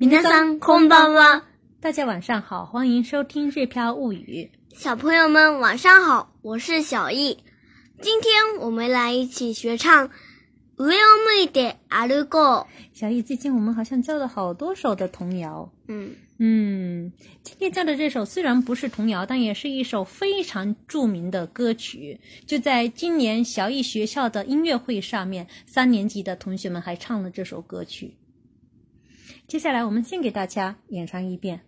皆さんこんばんは，大家晚上好，欢迎收听《日飘物语》。小朋友们晚上好，我是小易。今天我们来一起学唱《上を向いて歩こう》。小易，最近我们好像教了好多首的童谣。嗯嗯，今天教的这首虽然不是童谣，但也是一首非常著名的歌曲。就在今年小易学校的音乐会上面，三年级的同学们还唱了这首歌曲。 接下来，我们先给大家演唱一遍。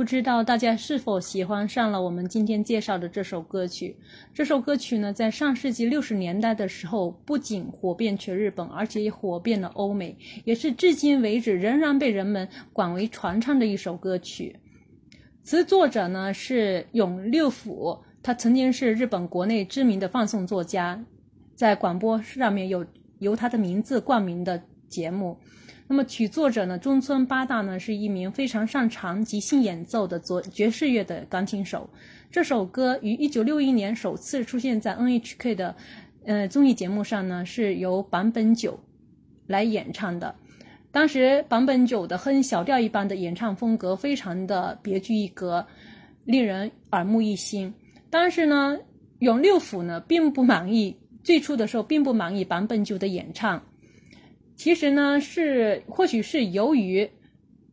不知道大家是否喜欢上了我们今天介绍的这首歌曲？这首歌曲呢，在上世纪六十年代的时候，不仅火遍全日本，而且也火遍了欧美，也是至今为止仍然被人们广为传唱的一首歌曲。词作者呢是永六辅，他曾经是日本国内知名的放送作家，在广播上面有由他的名字冠名的节目。那么曲作者呢，中村八大呢是一名非常擅长即兴演奏的作爵士乐的钢琴手。这首歌于一九六一年首次出现在 NHK 的呃综艺节目上呢，是由坂本九来演唱的。当时坂本九的哼小调一般的演唱风格非常的别具一格，令人耳目一新。但是呢，永六辅呢并不满意，最初的时候并不满意坂本九的演唱。其实呢，是或许是由于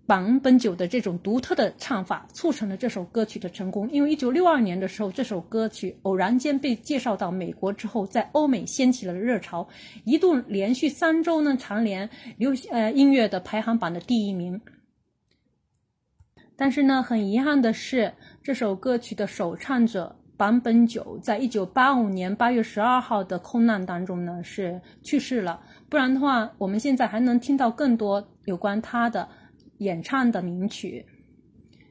坂本九的这种独特的唱法，促成了这首歌曲的成功。因为一九六二年的时候，这首歌曲偶然间被介绍到美国之后，在欧美掀起了热潮，一度连续三周呢蝉联流呃音乐的排行榜的第一名。但是呢，很遗憾的是，这首歌曲的首唱者坂本九在一九八五年八月十二号的空难当中呢是去世了。不然的话，我们现在还能听到更多有关他的演唱的名曲。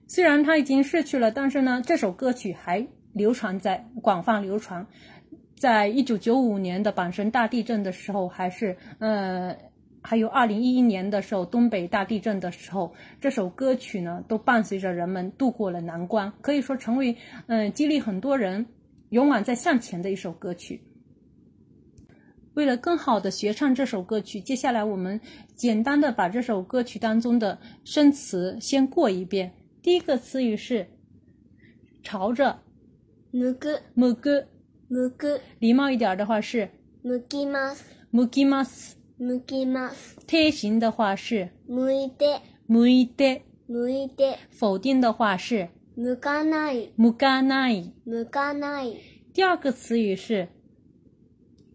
虽然他已经逝去了，但是呢，这首歌曲还流传在广泛流传。在一九九五年的阪神大地震的时候，还是呃，还有二零一一年的时候东北大地震的时候，这首歌曲呢都伴随着人们度过了难关，可以说成为嗯激励很多人勇敢在向前的一首歌曲。为了更好的学唱这首歌曲，接下来我们简单的把这首歌曲当中的生词先过一遍。第一个词语是朝着，向く、むく，向く、礼貌一点的话是向きます、むきます， 向きます。贴形的话是向いて、むいて，向いて、否定的话是向かない、むかない。向かない。第二个词语是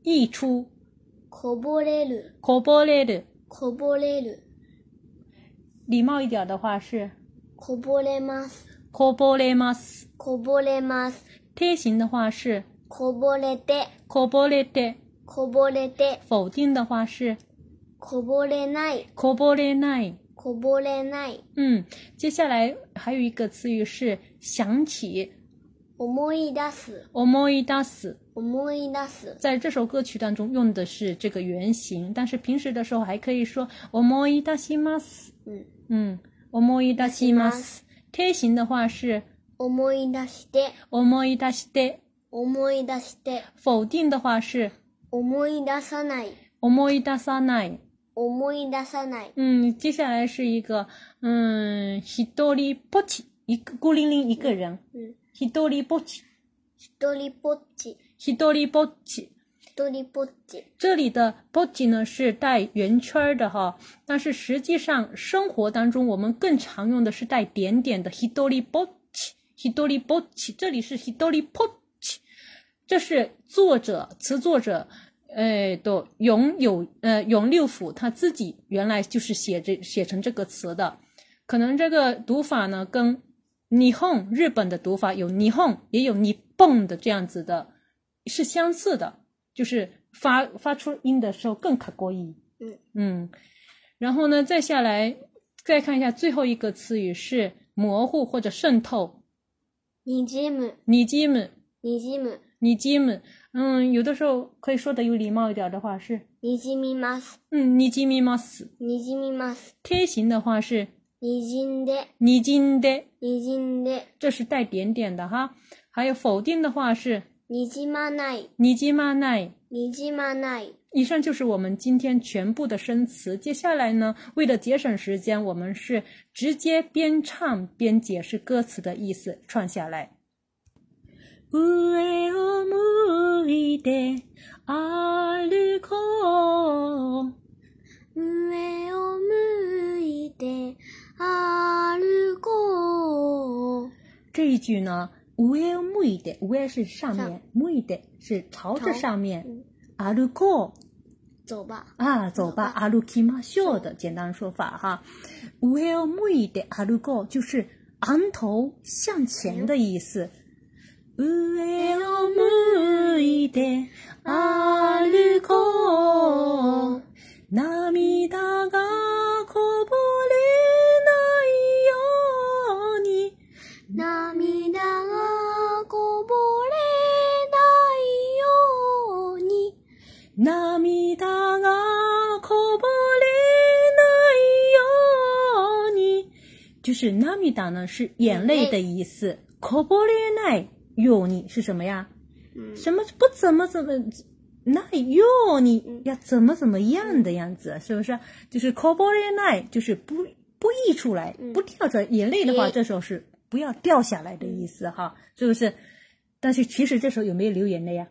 溢出，こぼれる、こぼれる。こぼれる。礼貌一点的话是こぼれます、こぼれます。こぼれます。贴形的话是こぼれて、こぼれて， こぼれて、否定的话是こぼれない、こぼれない。こぼれない。嗯，接下来还有一个词语是想起，思い出す、思い出す。思い出す。在这首歌曲当中用的是这个原型，但是平时的时候还可以说思い出します。うん。嗯，思い出します。贴形的话是思い出して、思い出して，思い出して、否定的话是 思い出さない、思い出さない。思い出さない。嗯，接下来是一个嗯，一人ぼっち，一个孤零零一个人，うん。一人ぼっち，一人ぽっち、一人ぼっち。一人ぽっち。这里的 b o j i 呢是带圆圈儿的哈，但是实际上生活当中我们更常用的是带点点的 hidori b o j i hidori b o j i 这里是 hidori p o j i 这是作者词作者呃的永有呃永六辅他自己原来就是写这写成这个词的，可能这个读法呢跟霓虹日本的读法有霓虹也有你蹦的这样子的，是相似的。就是发发出音的时候更卡过音。嗯嗯，然后呢，再下来再看一下最后一个词语是模糊或者渗透。にじむ、你基们，にじむ、 你基们，嗯，有的时候可以说的有礼貌一点的话是，にじみます、嗯，你基みます。にじみます。贴形的话是にじんで、你金的，にじんで、这是带点点的哈。还有否定的话是にじまない、你基嘛奈。にじまない。以上就是我们今天全部的生词。接下来呢，为了节省时间，我们是直接边唱边解释歌词的意思，串下来。 上を向いて歩こう。上を向いて歩こう。这一句呢，上を向いて，上是上面上，向いて是朝着朝上面嗯，歩こう。走吧。啊，走吧，歩きましょう的简单说法哈。上を向いて歩こう就是昂头向前的意思。 上を向いて歩こう。涙がこぼれないように。涙がこぼれないように。涙がこぼれないように，就是涙呢是眼泪的意思，こぼれないように是什么呀？嗯什么不怎么怎么ないように嗯要怎么怎么样的样子，是不是？就是こぼれない，就是不不溢出来，嗯不掉出来。眼泪的话，也这时候是不要掉下来的意思哈，是不是？但是其实这时候有没有流眼泪呀？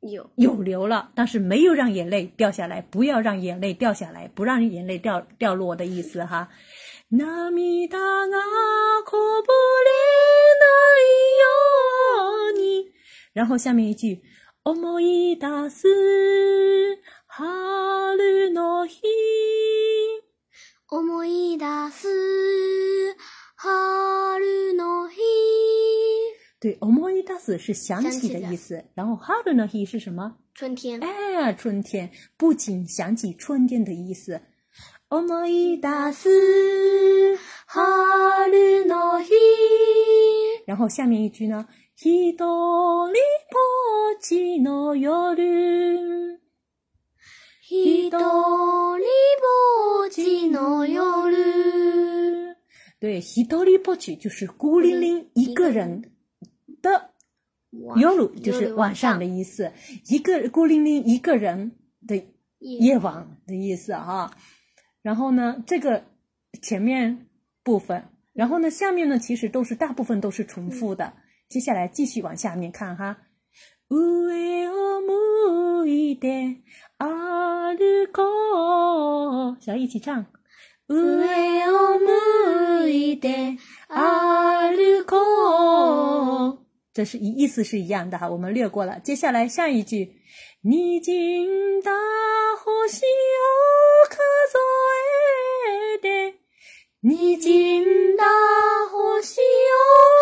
有。有流了，但是没有让眼泪掉下来，不要让眼泪掉下来，不让眼泪掉掉落的意思哈。涙がこぼれないように， 然后下面一句，思い出す春の日。思い出す春 对，思い出す是想起的想起的意思。然后春の日是什么？春天，哎，春天，不仅想起春天的意思。思い出す，春の日。然后下面一句呢？ 一人ぼっちの夜。一人ぼっちの夜。对，一人ぼっち就是孤零零一个人的夜就是晚上的意思，一个孤零零一个人的夜晚的意思哈。然后呢，这个前面部分，然后呢，下面呢，其实都是大部分都是重复的。 接下来继续往下面看哈。上を向いて歩こう，小一起唱。上を向いて歩こう。这是一意思是一样的哈，我们略过了。接下来下一句，にじんだ星を数えて，にじんだ星を数えて。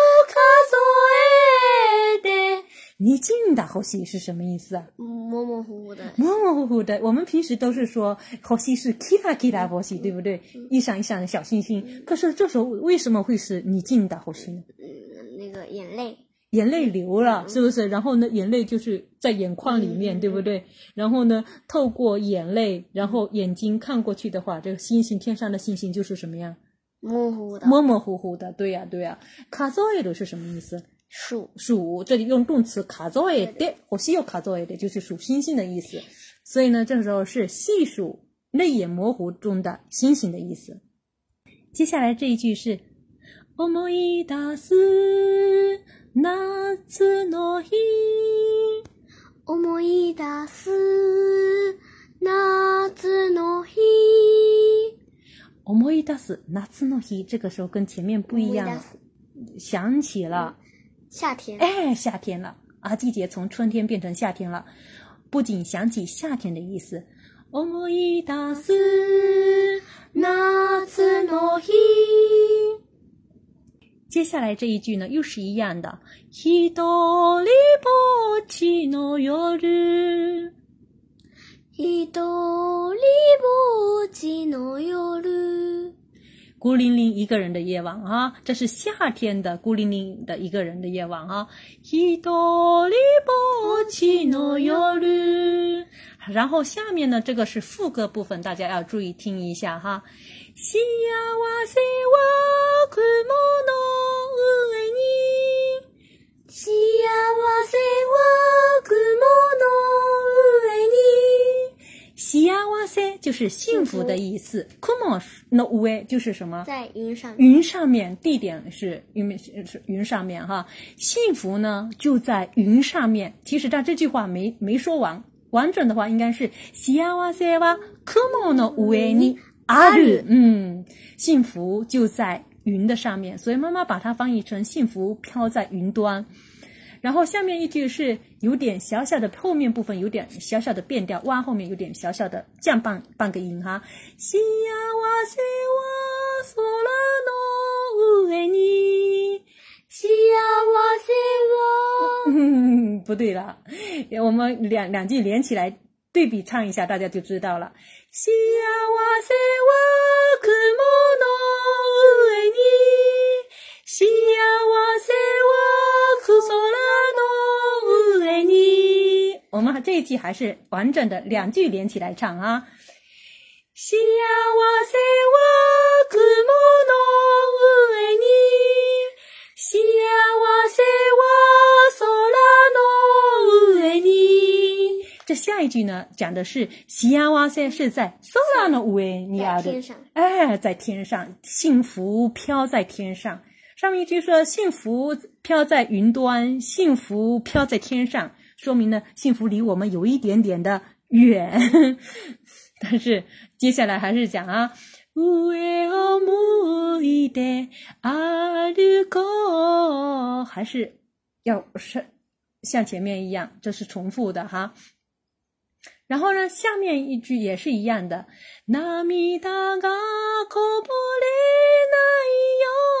你进的呼吸是什么意思啊？模模糊糊的。模模糊糊的。我们平时都是说呼吸是 kita kita 呼吸，对不对？一闪一闪的小星星。可是这时候为什么会是你进的呼吸呢？嗯，那个眼泪。眼泪流了，是不是？然后呢，眼泪就是在眼眶里面，对不对？然后呢，透过眼泪，然后眼睛看过去的话，这个星星，天上的星星就是什么样？模糊的。模模糊糊的，对呀，对呀。卡佐埃的是什么意思？数数，这里用动词卡佐埃的，或西有卡佐埃的，就是数星星的意思。所以呢，这时候是细数泪眼模糊中的星星的意思。接下来这一句是思い出す。夏の日思い出す夏の日 思い出す夏の日，这个时候跟前面不一样了，想起了夏天，哎，夏天了啊！季节从春天变成夏天了，不仅想起夏天的意思。思い出す夏の日。接下来这一句呢，又是一样的。一人ぼっちの夜， 一人ぼっちの夜，孤零零一个人的夜晚啊，这是夏天的孤零零的一个人的夜晚啊。一人ぼっちの夜，然后下面呢，这个是副歌部分，大家要注意听一下哈。幸せは雲の上に， 就是幸福的意思。雲の上就是什么？在云上。云上面，地点是云是云上面哈。幸福呢就在云上面。其实他这句话没没说完，完整的话应该是幸せは雲の上に。啊日，嗯，幸福就在云的上面，所以妈妈把它翻译成幸福飘在云端。 然后下面一句是有点小小的，后面部分有点小小的变调，哇，后面有点小小的降半半个音哈。幸せは空の上に，幸せは，嗯，不对了，我们两两句连起来对比唱一下，大家就知道了。幸せは雲の上に，幸せは空の上に。 我们这一句还是完整的两句连起来唱啊。幸せは雲の上に，幸せは空の上に。这下一句呢，讲的是幸せ是在空の上にある，哎，在天上，幸福飘在天上。 上面一句说幸福飘在云端，幸福飘在天上，说明呢，幸福离我们有一点点的远。但是接下来还是讲啊，上を向いて歩こう，还是要是像前面一样，这是重复的哈。然后呢，下面一句也是一样的，涙がこぼれないよう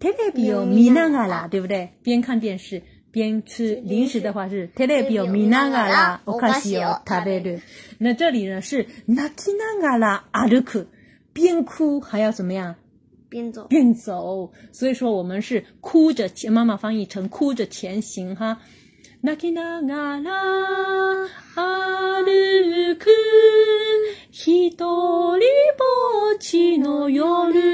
テレビを見ながら，对不对？边看电视边吃零食的话是テレビを見ながらお菓子を食べる。那这里呢是泣きながら歩く，边哭还要怎么样？边走。边走，所以说我们是哭着前，妈妈翻译成哭着前行哈。泣きながら歩く一人ぼっちの夜。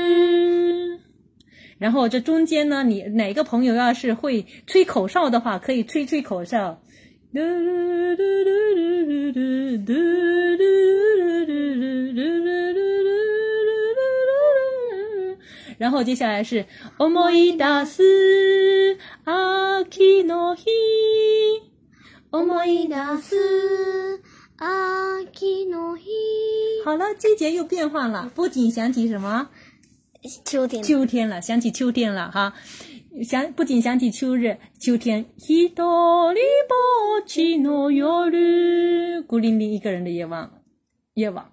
然后这中间呢，你哪个朋友要是会吹口哨的话，可以吹吹口哨。然后接下来是思い出す秋の日，思い出す秋の日。好了，季节又变换了，不仅想起什么 秋天。秋天了，想起秋天了哈，想不仅想起秋日，秋天。一人ぼっちの夜，孤零零一个人的夜晚，夜晚。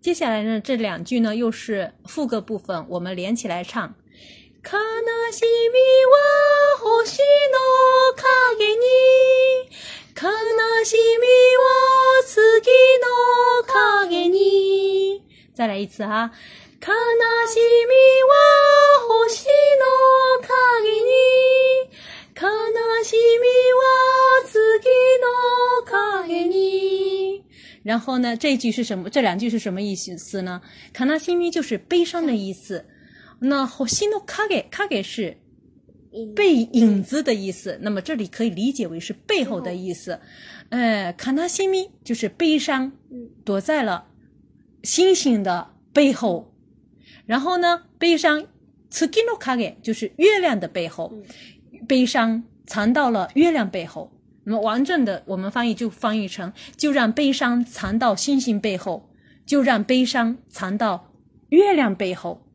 接下来呢，这两句呢又是副歌部分，我们连起来唱。悲しみは星の影に，悲しみは月の影に。再来一次哈， 悲しみは星の影に，悲しみは月の影に。然后呢，这句是什么？这两句是什么意思呢？卡纳西咪就是悲伤的意思。那星の影，影是背影子的意思。那么这里可以理解为是背后的意思。呃，卡纳西咪就是悲伤，躲在了星星的背后。 然后呢，悲伤，月の影就是月亮的背后，悲伤藏到了月亮背后。那么完整的我们翻译就翻译成：就让悲伤藏到星星背后，就让悲伤藏到月亮背后。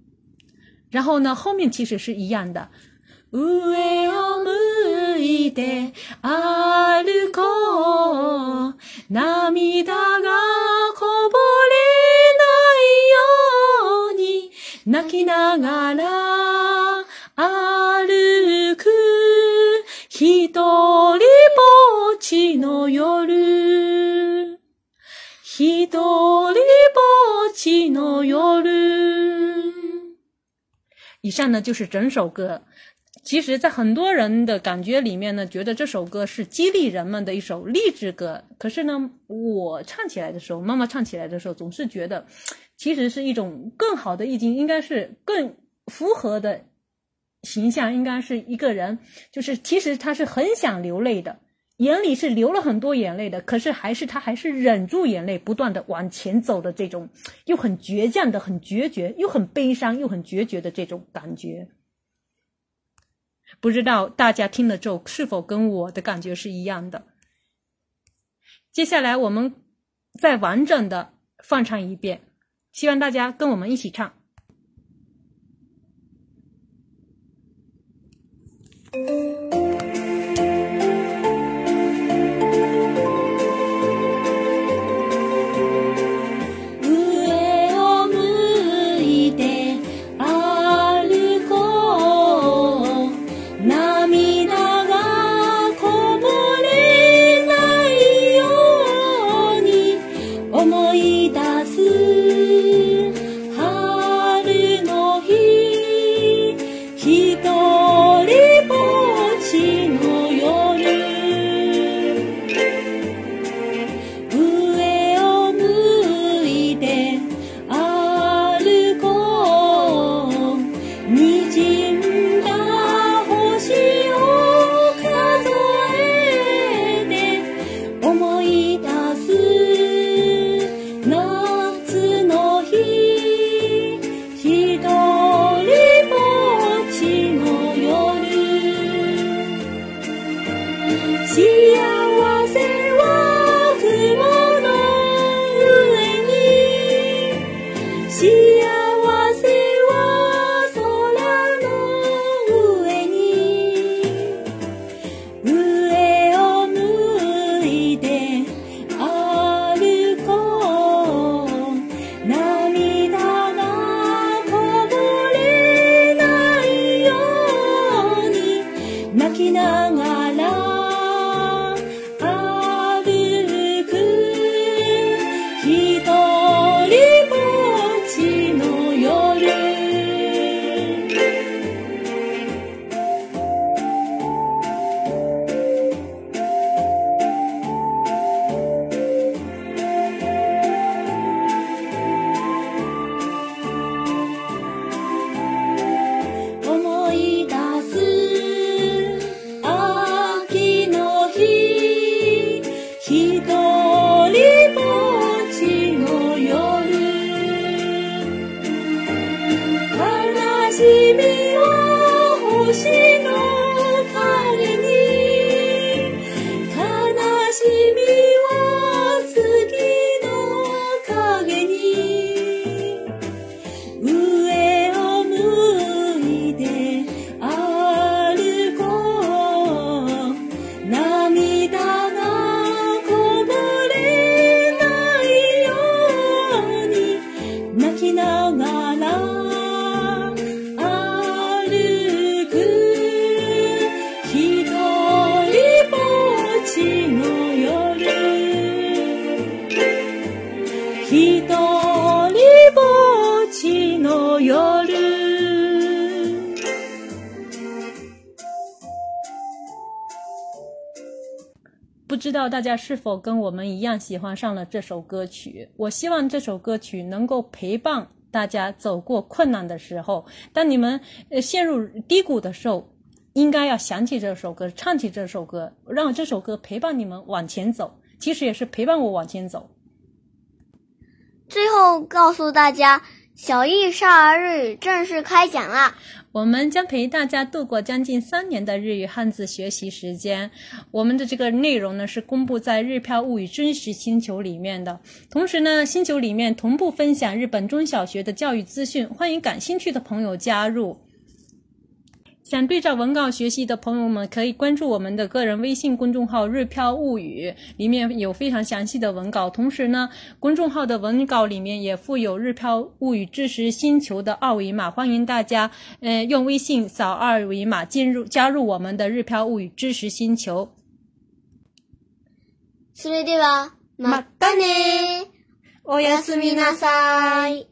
然后呢，后面其实是一样的。上を向いて歩こう。涙がこぼれ 泣きながら歩く。一人ぼっちの夜。一人ぼっちの夜。以上呢就是整首歌。其实，在很多人的感觉里面呢，觉得这首歌是激励人们的一首励志歌。可是呢，我唱起来的时候，妈妈唱起来的时候，总是觉得， 其实是一种更好的意境，应该是更符合的形象，应该是一个人，就是其实他是很想流泪的，眼里是流了很多眼泪的，可是还是他还是忍住眼泪，不断的往前走的这种，又很倔强的，很决绝，又很悲伤，又很决绝的这种感觉。不知道大家听了之后是否跟我的感觉是一样的？接下来我们再完整的放唱一遍，希望大家跟我们一起唱。知道大家是否跟我们一样喜欢上了这首歌曲？我希望这首歌曲能够陪伴大家走过困难的时候，当你们呃陷入低谷的时候，应该要想起这首歌，唱起这首歌，让这首歌陪伴你们往前走。其实也是陪伴我往前走。最后告诉大家，小艺少儿日语正式开讲啦！我们将陪大家度过将近三年的日语汉字学习时间。我们的这个内容呢是公布在日漂物语真实星球里面的，同时呢，星球里面同步分享日本中小学的教育资讯，欢迎感兴趣的朋友加入。想对照文稿学习的朋友们，可以关注我们的个人微信公众号“日飘物语”，里面有非常详细的文稿。同时呢，公众号的文稿里面也附有“日飘物语知识星球”的二维码，欢迎大家呃用微信扫二维码进入加入我们的“日飘物语知识星球それでは、またねおおやすみなさい。